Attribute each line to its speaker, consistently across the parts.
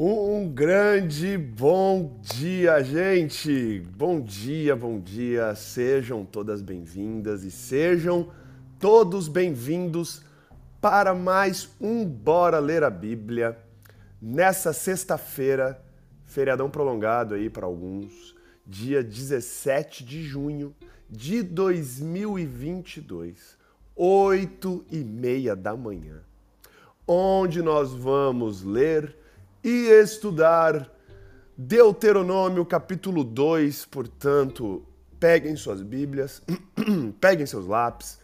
Speaker 1: Um grande bom dia, gente! Bom dia, bom dia! Sejam todas bem-vindas e sejam todos bem-vindos para mais um Bora Ler a Bíblia nessa sexta-feira, feriadão prolongado aí para alguns, dia 17 de junho de 2022, 8 e meia da manhã, onde nós vamos ler e estudar Deuteronômio capítulo 2, portanto, peguem suas Bíblias, peguem seus lápis,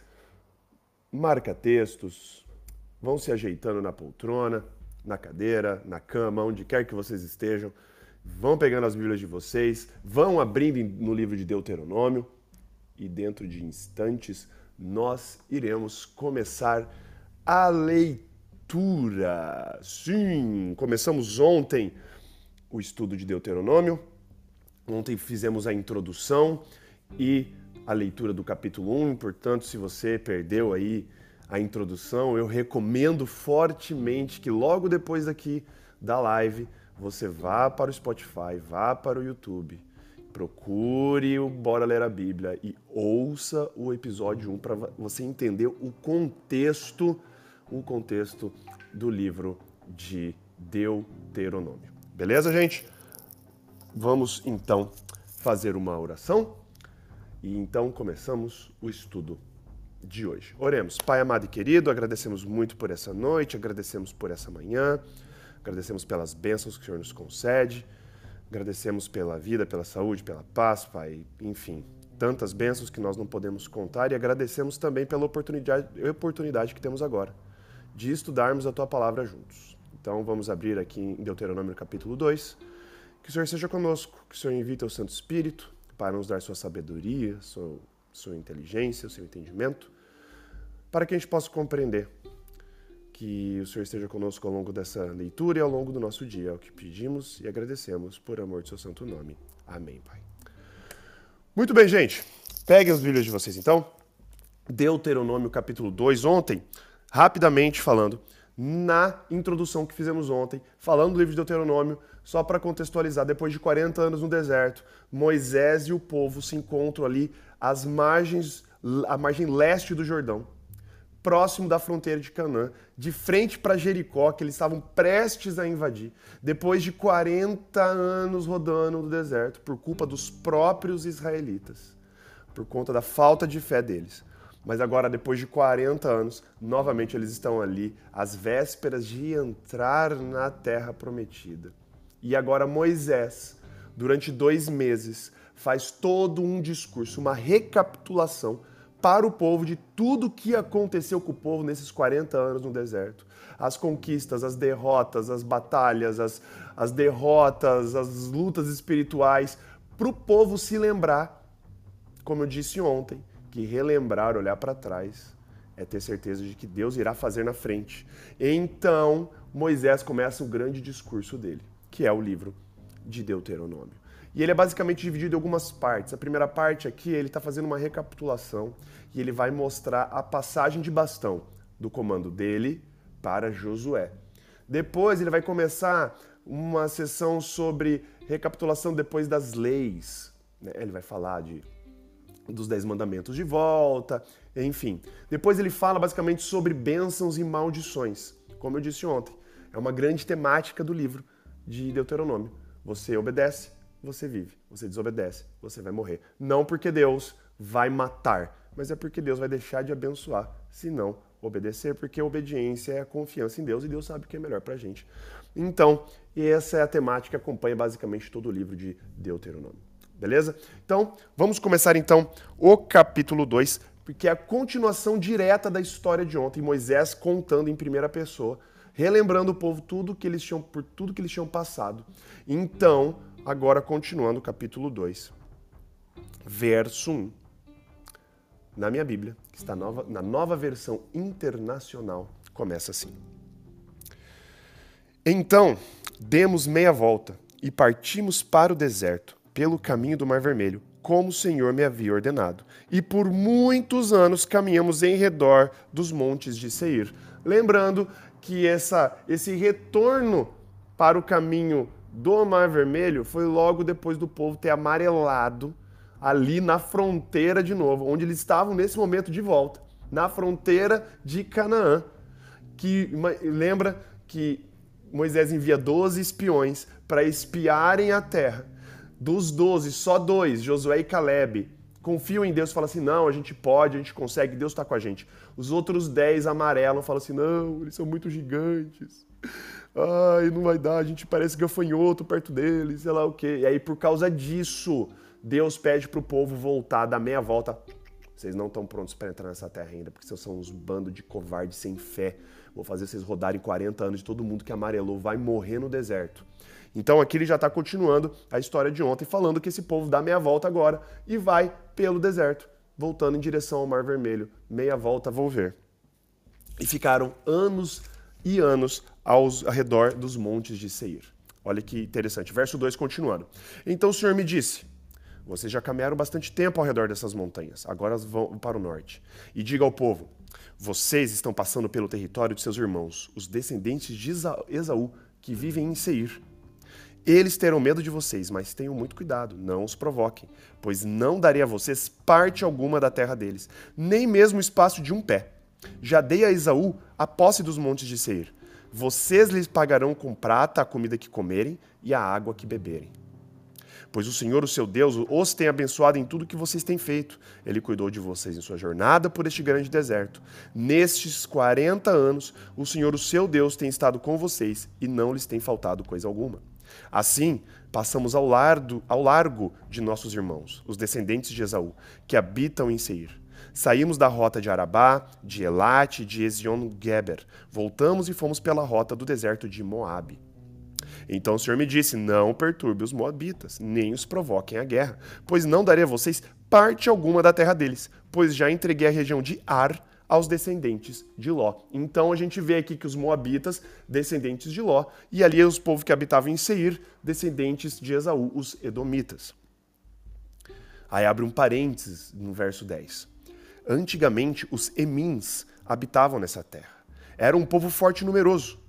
Speaker 1: marca textos, vão se ajeitando na poltrona, na cadeira, na cama, onde quer que vocês estejam, vão pegando as Bíblias de vocês, vão abrindo no livro de Deuteronômio e dentro de instantes nós iremos começar a leitura Sim, começamos ontem o estudo de Deuteronômio. Ontem fizemos a introdução e a leitura do capítulo 1. Portanto, se você perdeu aí a introdução, eu recomendo fortemente que logo depois daqui da live você vá para o Spotify, vá para o YouTube, procure o Bora Ler a Bíblia e ouça o episódio 1 para você entender o contexto o contexto do livro de Deuteronômio. Beleza, gente? Vamos então fazer uma oração e então começamos o estudo de hoje. Oremos. Pai amado e querido, agradecemos muito por essa noite, agradecemos por essa manhã, agradecemos pelas bênçãos que o Senhor nos concede, agradecemos pela vida, pela saúde, pela paz, Pai, enfim, tantas bênçãos que nós não podemos contar e agradecemos também pela oportunidade, oportunidade que temos agora de estudarmos a tua palavra juntos. Então vamos abrir aqui em Deuteronômio capítulo 2. Que o Senhor seja conosco, que o Senhor invite o Santo Espírito para nos dar sua sabedoria, sua, sua inteligência, o seu entendimento, para que a gente possa compreender. Que o Senhor esteja conosco ao longo dessa leitura e ao longo do nosso dia. É o que pedimos e agradecemos por amor do seu santo nome. Amém, Pai. Muito bem, gente. Peguem os vídeos de vocês então. Deuteronômio capítulo 2. Ontem rapidamente falando, na introdução que fizemos ontem, falando do livro de Deuteronômio, só para contextualizar, depois de 40 anos no deserto, Moisés e o povo se encontram ali às margens, à margem leste do Jordão, próximo da fronteira de Canaã, de frente para Jericó, que eles estavam prestes a invadir, depois de 40 anos rodando no deserto, por culpa dos próprios israelitas, por conta da falta de fé deles. Mas agora, depois de 40 anos, novamente eles estão ali, às vésperas de entrar na terra prometida. E agora Moisés, durante dois meses, faz todo um discurso, uma recapitulação para o povo de tudo que aconteceu com o povo nesses 40 anos no deserto. As conquistas, as derrotas, as batalhas, as, as derrotas, as lutas espirituais, para o povo se lembrar, como eu disse ontem, que relembrar, olhar para trás, é ter certeza de que Deus irá fazer na frente. Então, Moisés começa o grande discurso dele, que é o livro de Deuteronômio. E ele é basicamente dividido em algumas partes. A primeira parte aqui, ele está fazendo uma recapitulação e ele vai mostrar a passagem de bastão do comando dele para Josué. Depois ele vai começar uma sessão sobre recapitulação depois das leis. Né? Ele vai falar de dos Dez Mandamentos de volta, enfim. Depois ele fala basicamente sobre bênçãos e maldições. Como eu disse ontem, é uma grande temática do livro de Deuteronômio. Você obedece, você vive. Você desobedece, você vai morrer. Não porque Deus vai matar, mas é porque Deus vai deixar de abençoar se não obedecer, porque a obediência é a confiança em Deus e Deus sabe o que é melhor pra gente. Então, essa é a temática que acompanha basicamente todo o livro de Deuteronômio. Beleza? Então, vamos começar então o capítulo 2, porque é a continuação direta da história de ontem, Moisés contando em primeira pessoa, relembrando o povo tudo que eles tinham por tudo que eles tinham passado. Então, agora continuando o capítulo 2, verso 1. Na minha Bíblia, que está nova, na nova versão internacional, começa assim: Então, demos meia volta e partimos para o deserto pelo caminho do Mar Vermelho, como o Senhor me havia ordenado. E por muitos anos caminhamos em redor dos montes de Seir. Lembrando que essa, esse retorno para o caminho do Mar Vermelho foi logo depois do povo ter amarelado ali na fronteira de novo, onde eles estavam nesse momento de volta, na fronteira de Canaã. Que lembra que Moisés envia 12 espiões para espiarem a terra. Dos 12, só dois, Josué e Caleb, confiam em Deus e falam assim: não, a gente pode, a gente consegue, Deus está com a gente. Os outros 10 amarelam falam assim: não, eles são muito gigantes. Ai, não vai dar, a gente parece gafanhoto perto deles, sei lá o quê. E aí, por causa disso, Deus pede para o povo voltar, dar meia volta. Vocês não estão prontos para entrar nessa terra ainda, porque vocês são uns bando de covardes sem fé. Vou fazer vocês rodarem 40 anos de todo mundo que amarelou vai morrer no deserto. Então aqui ele já está continuando a história de ontem, falando que esse povo dá meia volta agora e vai pelo deserto, voltando em direção ao Mar Vermelho. Meia volta, vou ver. E ficaram anos e anos ao redor dos montes de Seir. Olha que interessante. Verso 2 continuando. Então o Senhor me disse: vocês já caminharam bastante tempo ao redor dessas montanhas, agora vão para o norte. E diga ao povo: Vocês estão passando pelo território de seus irmãos, os descendentes de Esaú, que vivem em Seir. Eles terão medo de vocês, mas tenham muito cuidado, não os provoquem, pois não darei a vocês parte alguma da terra deles, nem mesmo o espaço de um pé. Já dei a Esaú a posse dos montes de Seir. Vocês lhes pagarão com prata a comida que comerem e a água que beberem pois o Senhor, o seu Deus, os tem abençoado em tudo que vocês têm feito. Ele cuidou de vocês em sua jornada por este grande deserto. Nestes 40 anos, o Senhor, o seu Deus, tem estado com vocês e não lhes tem faltado coisa alguma. Assim, passamos ao largo, ao largo de nossos irmãos, os descendentes de Esaú, que habitam em Seir. Saímos da rota de Arabá, de Elate e de Ezion-Geber. Voltamos e fomos pela rota do deserto de Moabe. Então o Senhor me disse: Não perturbe os moabitas, nem os provoquem a guerra, pois não darei a vocês parte alguma da terra deles, pois já entreguei a região de Ar aos descendentes de Ló. Então a gente vê aqui que os moabitas, descendentes de Ló, e ali os povos que habitavam em Seir, descendentes de Esaú, os edomitas. Aí abre um parênteses no verso 10. Antigamente os emins habitavam nessa terra. Era um povo forte e numeroso,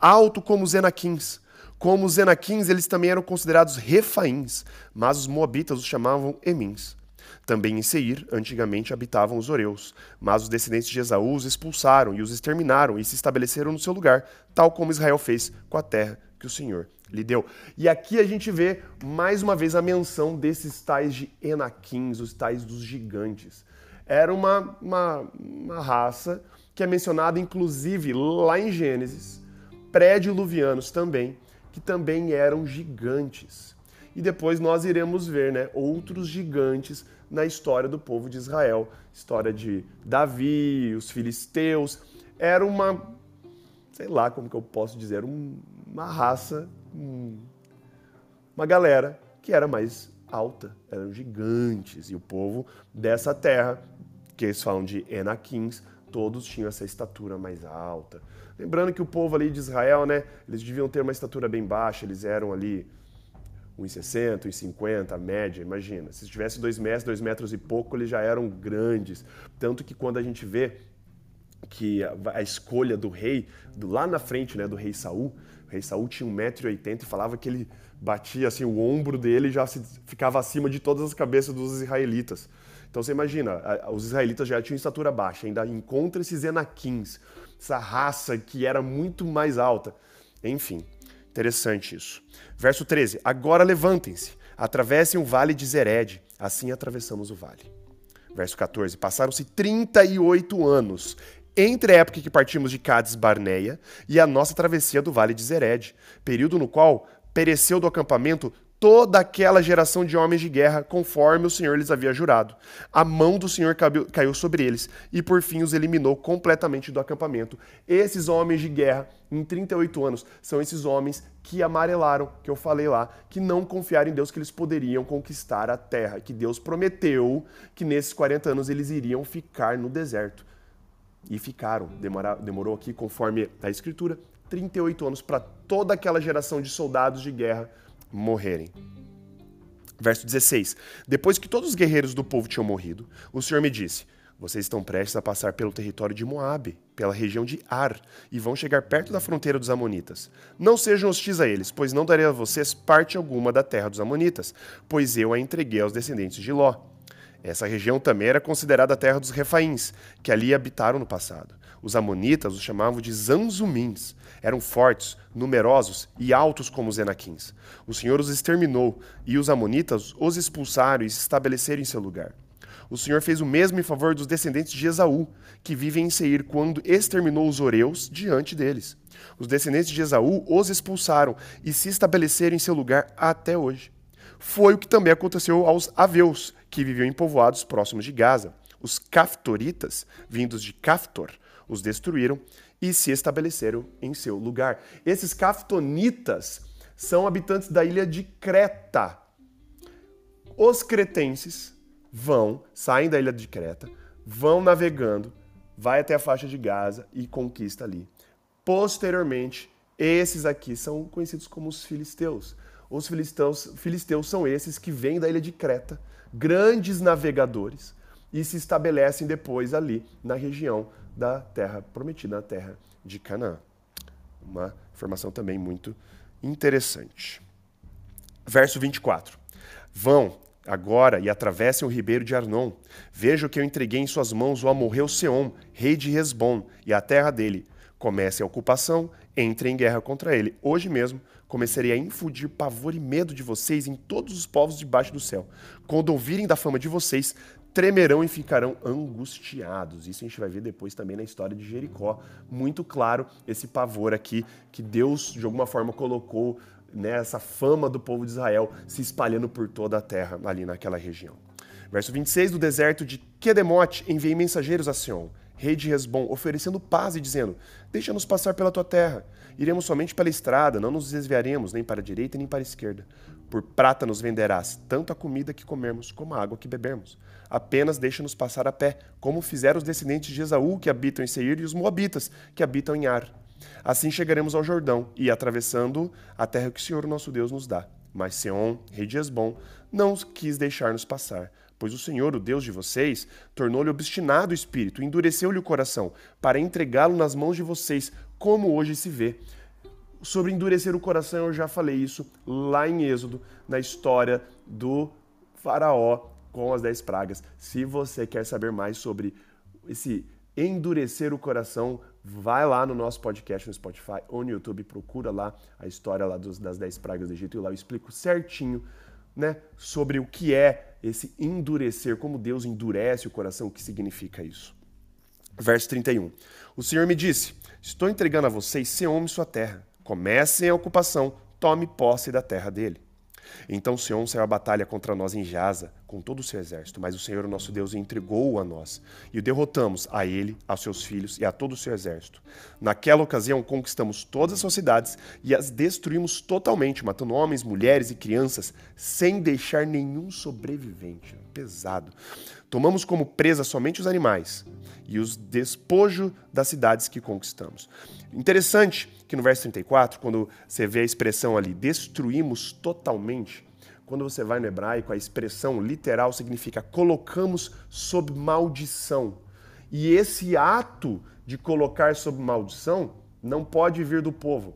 Speaker 1: alto como os enaquins, como os Enaquins, eles também eram considerados refaíns, mas os moabitas os chamavam emins. Também em Seir, antigamente habitavam os oreus, mas os descendentes de Esaú os expulsaram e os exterminaram e se estabeleceram no seu lugar, tal como Israel fez com a terra que o Senhor lhe deu. E aqui a gente vê mais uma vez a menção desses tais de Enaquins, os tais dos gigantes. Era uma, uma, uma raça que é mencionada inclusive lá em Gênesis, pré-diluvianos também, que também eram gigantes. E depois nós iremos ver né, outros gigantes na história do povo de Israel. História de Davi, os filisteus. Era uma, sei lá como que eu posso dizer, uma raça, uma galera que era mais alta, eram gigantes. E o povo dessa terra, que eles falam de Enaquins, todos tinham essa estatura mais alta. Lembrando que o povo ali de Israel, né, eles deviam ter uma estatura bem baixa, eles eram ali 1,60, 1,50, a média, imagina. Se tivesse dois metros, dois metros e pouco, eles já eram grandes. Tanto que quando a gente vê que a, a escolha do rei, do, lá na frente, né, do rei Saul, o rei Saul tinha 1,80m e falava que ele batia assim, o ombro dele já se, ficava acima de todas as cabeças dos israelitas. Então você imagina, os israelitas já tinham estatura baixa, ainda encontra esses enaquins, essa raça que era muito mais alta. Enfim, interessante isso. Verso 13: Agora levantem-se, atravessem o vale de Zered. Assim atravessamos o vale. Verso 14: Passaram-se 38 anos entre a época que partimos de Cádiz Barneia e a nossa travessia do vale de Zered, período no qual pereceu do acampamento toda aquela geração de homens de guerra, conforme o Senhor lhes havia jurado. A mão do Senhor caiu sobre eles e por fim os eliminou completamente do acampamento. Esses homens de guerra, em 38 anos, são esses homens que amarelaram, que eu falei lá, que não confiaram em Deus que eles poderiam conquistar a terra, que Deus prometeu que nesses 40 anos eles iriam ficar no deserto. E ficaram. demorou aqui, conforme a Escritura, 38 anos para toda aquela geração de soldados de guerra morrerem. Verso 16: Depois que todos os guerreiros do povo tinham morrido, o Senhor me disse: Vocês estão prestes a passar pelo território de Moabe. pela região de Ar, e vão chegar perto da fronteira dos Amonitas. Não sejam hostis a eles, pois não darei a vocês parte alguma da terra dos Amonitas, pois eu a entreguei aos descendentes de Ló. Essa região também era considerada a terra dos Refaíns, que ali habitaram no passado. Os Amonitas os chamavam de Zanzumins. Eram fortes, numerosos e altos como os Enaquins. O Senhor os exterminou, e os Amonitas os expulsaram e se estabeleceram em seu lugar. O Senhor fez o mesmo em favor dos descendentes de Esaú, que vivem em Seir, quando exterminou os Oreus diante deles. Os descendentes de Esaú os expulsaram e se estabeleceram em seu lugar até hoje. Foi o que também aconteceu aos Aveus, que viviam em povoados próximos de Gaza. Os Caftoritas, vindos de Caftor, os destruíram e se estabeleceram em seu lugar. Esses Caftonitas são habitantes da ilha de Creta. Os cretenses vão, saem da ilha de Creta, vão navegando, vai até a faixa de Gaza e conquista ali. Posteriormente, esses aqui são conhecidos como os filisteus. Os filisteus, filisteus são esses que vêm da ilha de Creta, grandes navegadores, e se estabelecem depois ali na região da terra prometida, na terra de Canaã. Uma informação também muito interessante. Verso 24. Vão, agora e atravessem o ribeiro de Arnon. Vejam que eu entreguei em suas mãos o amorreu Seom, rei de Resbom, e a terra dele. Comece a ocupação, entre em guerra contra ele. Hoje mesmo começarei a infundir pavor e medo de vocês em todos os povos debaixo do céu. Quando ouvirem da fama de vocês, tremerão e ficarão angustiados. Isso a gente vai ver depois também na história de Jericó. Muito claro esse pavor aqui que Deus, de alguma forma, colocou né, fama do povo de Israel se espalhando por toda a terra ali naquela região. Verso 26, do deserto de Quedemote, enviei mensageiros a Sion, rei de Resbom, oferecendo paz e dizendo, deixa-nos passar pela tua terra. Iremos somente pela estrada, não nos desviaremos nem para a direita nem para a esquerda. Por prata nos venderás tanto a comida que comemos como a água que bebemos. Apenas deixa-nos passar a pé, como fizeram os descendentes de Esaú que habitam em Seir e os moabitas que habitam em Ar. Assim chegaremos ao Jordão e, atravessando a terra que o Senhor nosso Deus nos dá. Mas Seom, rei de Esbom, não quis deixar-nos passar, pois o Senhor, o Deus de vocês, tornou-lhe obstinado o espírito, endureceu-lhe o coração, para entregá-lo nas mãos de vocês, como hoje se vê. Sobre endurecer o coração, eu já falei isso lá em Êxodo, na história do Faraó com as dez pragas. Se você quer saber mais sobre esse endurecer o coração, vai lá no nosso podcast no Spotify ou no YouTube, procura lá a história lá dos, das 10 pragas do Egito e lá eu explico certinho né, sobre o que é esse endurecer, como Deus endurece o coração, o que significa isso. Verso 31. O Senhor me disse: Estou entregando a vocês Seom e sua terra. Comecem a ocupação, tome posse da terra dele. Então Sion saiu à batalha contra nós em Jaza, com todo o seu exército, mas o Senhor, nosso Deus, entregou-o a nós. E o derrotamos, a ele, a seus filhos e a todo o seu exército. Naquela ocasião, conquistamos todas as suas cidades e as destruímos totalmente, matando homens, mulheres e crianças, sem deixar nenhum sobrevivente. Pesado. Tomamos como presa somente os animais e os despojos das cidades que conquistamos. Interessante que no verso 34, quando você vê a expressão ali, destruímos totalmente, quando você vai no hebraico, a expressão literal significa colocamos sob maldição. E esse ato de colocar sob maldição não pode vir do povo,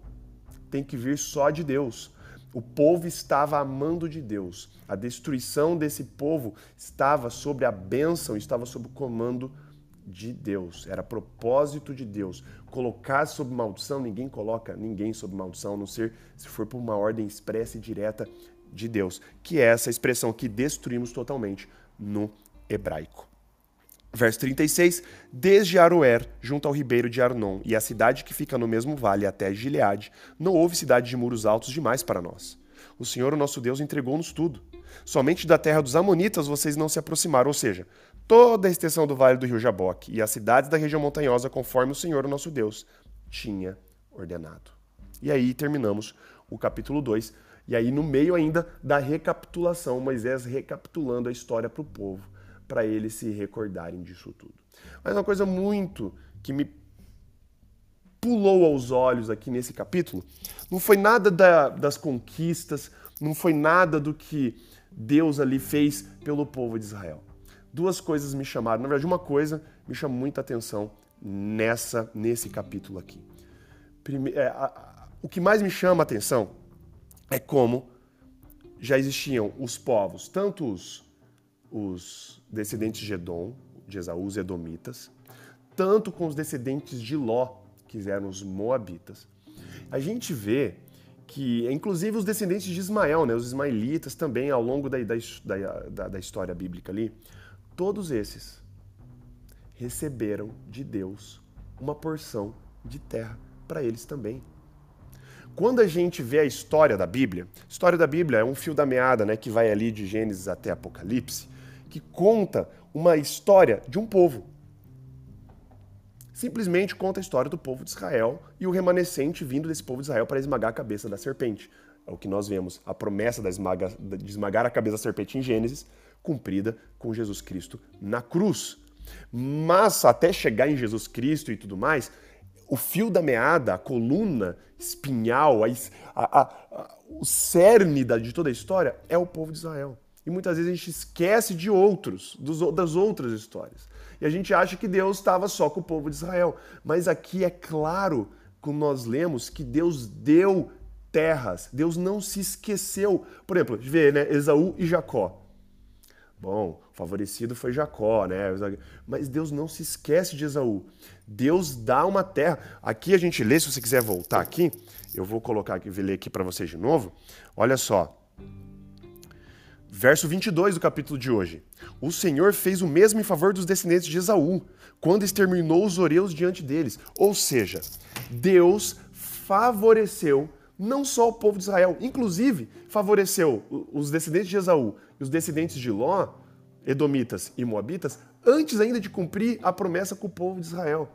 Speaker 1: tem que vir só de Deus. O povo estava amando de Deus. A destruição desse povo estava sobre a bênção, estava sob o comando de Deus. Era propósito de Deus. Colocar sob maldição, ninguém coloca ninguém sob maldição, a não ser se for por uma ordem expressa e direta de Deus, que é essa expressão que destruímos totalmente no hebraico. Verso 36, desde Aroer, junto ao ribeiro de Arnon, e a cidade que fica no mesmo vale até Gileade, não houve cidade de muros altos demais para nós. O Senhor, o nosso Deus, entregou-nos tudo. Somente da terra dos Amonitas vocês não se aproximaram, ou seja, toda a extensão do vale do rio Jaboque e as cidades da região montanhosa, conforme o Senhor, o nosso Deus, tinha ordenado. E aí terminamos o capítulo 2. E aí, no meio ainda da recapitulação, Moisés recapitulando a história para o povo para eles se recordarem disso tudo. Mas uma coisa muito que me pulou aos olhos aqui nesse capítulo não foi nada da, das conquistas, não foi nada do que Deus ali fez pelo povo de Israel. Duas coisas me chamaram, na verdade, uma coisa me chamou muita atenção nessa nesse capítulo aqui. Prime é, a, a, o que mais me chama a atenção é como já existiam os povos, tanto os, os descendentes de Edom, de Esaú, os edomitas, tanto com os descendentes de Ló, que eram os moabitas. A gente vê que, inclusive, os descendentes de Ismael, né, os ismaelitas também, ao longo da, da, da, da história bíblica ali, todos esses receberam de Deus uma porção de terra para eles também. Quando a gente vê a história da Bíblia, a história da Bíblia é um fio da meada, né, que vai ali de Gênesis até Apocalipse, que conta uma história de um povo. Simplesmente conta a história do povo de Israel e o remanescente vindo desse povo de Israel para esmagar a cabeça da serpente. É o que nós vemos, a promessa de esmagar a cabeça da serpente em Gênesis, cumprida com Jesus Cristo na cruz. Mas até chegar em Jesus Cristo e tudo mais, o fio da meada, a coluna espinhal, a, a, a, o cerne de toda a história é o povo de Israel. E muitas vezes a gente esquece de outros, dos, das outras histórias. E a gente acha que Deus estava só com o povo de Israel. Mas aqui é claro, como nós lemos, que Deus deu terras. Deus não se esqueceu. Por exemplo, vê, né? Esaú e Jacó. Bom, favorecido foi Jacó, né? Mas Deus não se esquece de Esaú. Deus dá uma terra. Aqui a gente lê, se você quiser voltar aqui, eu vou colocar aqui, ler aqui para vocês de novo. Olha só. Verso 22 do capítulo de hoje. O Senhor fez o mesmo em favor dos descendentes de Esaú, quando exterminou os oreus diante deles. Ou seja, Deus favoreceu não só o povo de Israel, inclusive favoreceu os descendentes de Esaú e os descendentes de Ló, edomitas e moabitas, antes ainda de cumprir a promessa com o povo de Israel.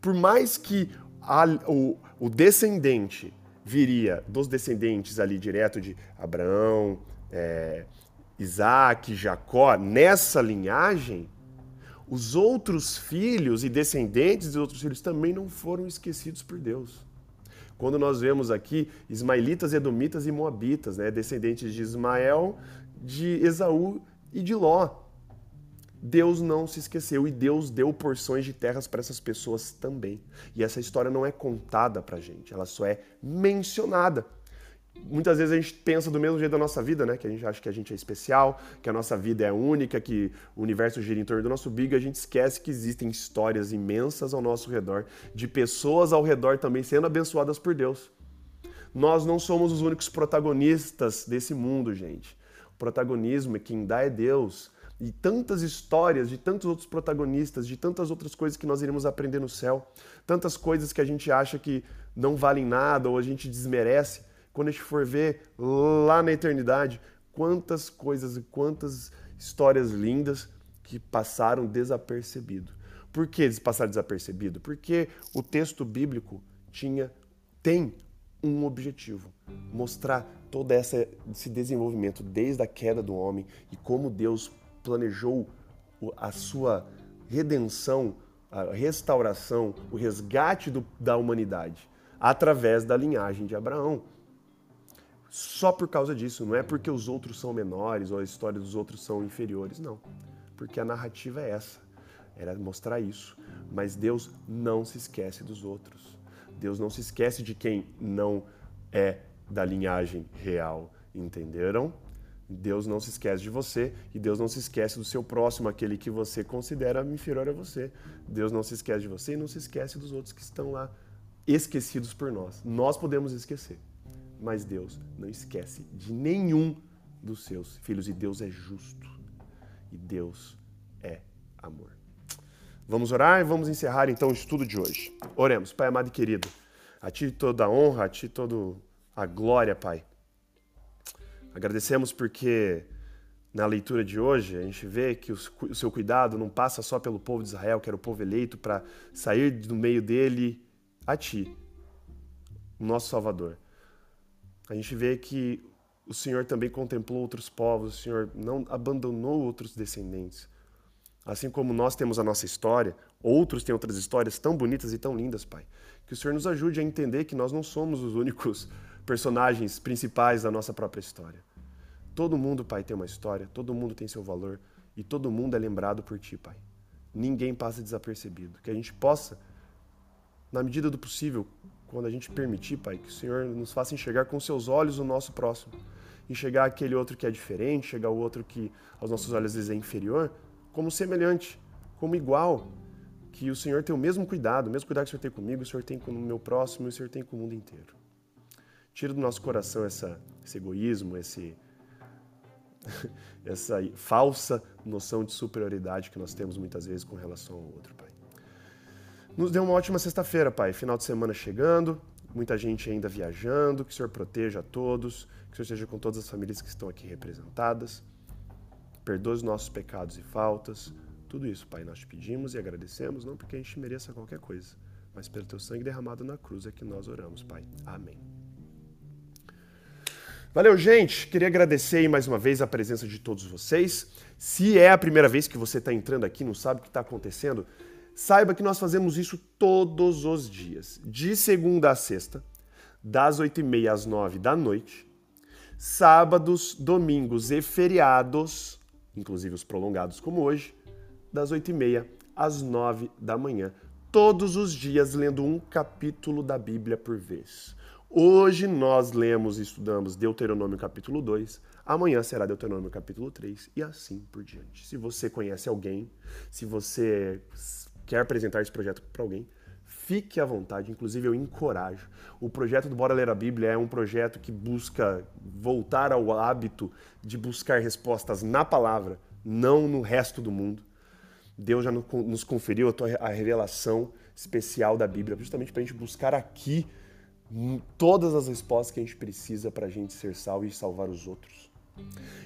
Speaker 1: Por mais que a, o, o, descendente viria dos descendentes ali direto de Abraão, é, Isaac, Jacó, nessa linhagem, os outros filhos e descendentes dos outros filhos também não foram esquecidos por Deus. Quando nós vemos aqui ismaelitas, edomitas e moabitas, né, descendentes de Ismael, de Esaú e de Ló. Deus não se esqueceu e Deus deu porções de terras para essas pessoas também. E essa história não é contada para gente, ela só é mencionada muitas vezes a gente pensa do mesmo jeito da nossa vida, né? Que a gente acha que a gente é especial, que a nossa vida é única, que o universo gira em torno do nosso bigo, e a gente esquece que existem histórias imensas ao nosso redor, de pessoas ao redor também sendo abençoadas por Deus. Nós não somos os únicos protagonistas desse mundo, gente. O protagonismo é quem dá é Deus. E tantas histórias de tantos outros protagonistas, de tantas outras coisas que nós iremos aprender no céu, tantas coisas que a gente acha que não valem nada ou a gente desmerece quando a gente for ver lá na eternidade, quantas coisas e quantas histórias lindas que passaram desapercebido. Por que eles passaram desapercebido? Porque o texto bíblico tinha tem um objetivo: mostrar todo essa, esse desenvolvimento desde a queda do homem e como Deus planejou a sua redenção, a restauração, o resgate do, da humanidade através da linhagem de Abraão só por causa disso. Não é porque os outros são menores ou a história dos outros são inferiores, não. Porque a narrativa é essa. Era mostrar isso. Mas Deus não se esquece dos outros. Deus não se esquece de quem não é da linhagem real. Entenderam? Deus não se esquece de você e Deus não se esquece do seu próximo, aquele que você considera inferior a você. Deus não se esquece de você e não se esquece dos outros que estão lá esquecidos por nós. Nós podemos esquecer mas Deus não esquece de nenhum dos seus filhos. E Deus é justo. E Deus é amor. Vamos orar e vamos encerrar então o estudo de hoje. Oremos, Pai amado e querido. A Ti toda a honra, a Ti toda a glória, Pai. Agradecemos porque na leitura de hoje a gente vê que o seu cuidado não passa só pelo povo de Israel, que era o povo eleito, para sair do meio dele a Ti, o nosso Salvador a gente vê que o Senhor também contemplou outros povos, o Senhor não abandonou outros descendentes. Assim como nós temos a nossa história, outros têm outras histórias tão bonitas e tão lindas, Pai. Que o Senhor nos ajude a entender que nós não somos os únicos personagens principais da nossa própria história. Todo mundo, Pai, tem uma história, todo mundo tem seu valor e todo mundo é lembrado por Ti, Pai. ninguém passa desapercebido. Que a gente possa, na medida do possível, quando a gente permitir, Pai, que o Senhor nos faça enxergar com seus olhos o nosso próximo. Enxergar aquele outro que é diferente, enxergar o outro que aos nossos olhos às vezes é inferior, como semelhante, como igual. Que o Senhor tem o mesmo cuidado, o mesmo cuidado que o Senhor tem comigo, o Senhor tem com o meu próximo e o Senhor tem com o mundo inteiro. Tira do nosso coração essa, esse egoísmo, esse, essa falsa noção de superioridade que nós temos muitas vezes com relação ao outro, Pai. Nos dê uma ótima sexta-feira, Pai. Final de semana chegando, muita gente ainda viajando. Que o Senhor proteja a todos, que o Senhor esteja com todas as famílias que estão aqui representadas. Perdoe os nossos pecados e faltas. Tudo isso, Pai, nós te pedimos e agradecemos, não porque a gente mereça qualquer coisa, mas pelo teu sangue derramado na cruz é que nós oramos, Pai. Amém. Valeu, gente. Queria agradecer mais uma vez a presença de todos vocês. Se é a primeira vez que você está entrando aqui, não sabe o que está acontecendo, Saiba que nós fazemos isso todos os dias, de segunda a sexta, das 8h30 às 9 da noite, sábados, domingos e feriados, inclusive os prolongados como hoje, das 8h30 às 9 da manhã, todos os dias lendo um capítulo da Bíblia por vez. Hoje nós lemos e estudamos Deuteronômio capítulo 2, amanhã será Deuteronômio capítulo 3 e assim por diante. Se você conhece alguém, se você quer apresentar esse projeto para alguém, fique à vontade. Inclusive, eu encorajo. O projeto do Bora Ler a Bíblia é um projeto que busca voltar ao hábito de buscar respostas na palavra, não no resto do mundo. Deus já nos conferiu a revelação especial da Bíblia, justamente para a gente buscar aqui todas as respostas que a gente precisa para a gente ser salvo e salvar os outros.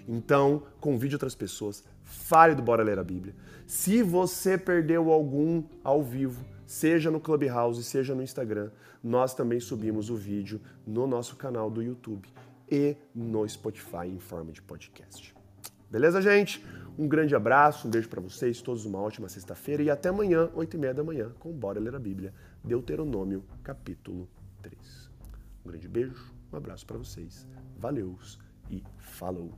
Speaker 1: Então, convide outras pessoas, fale do Bora Ler a Bíblia. Se você perdeu algum ao vivo, seja no Clubhouse, seja no Instagram, nós também subimos o vídeo no nosso canal do YouTube e no Spotify em forma de podcast. Beleza, gente? Um grande abraço, um beijo para vocês, todos uma ótima sexta-feira e até amanhã, 8 e meia da manhã, com Bora Ler a Bíblia, Deuteronômio, capítulo 3. Um grande beijo, um abraço para vocês, valeus e falou!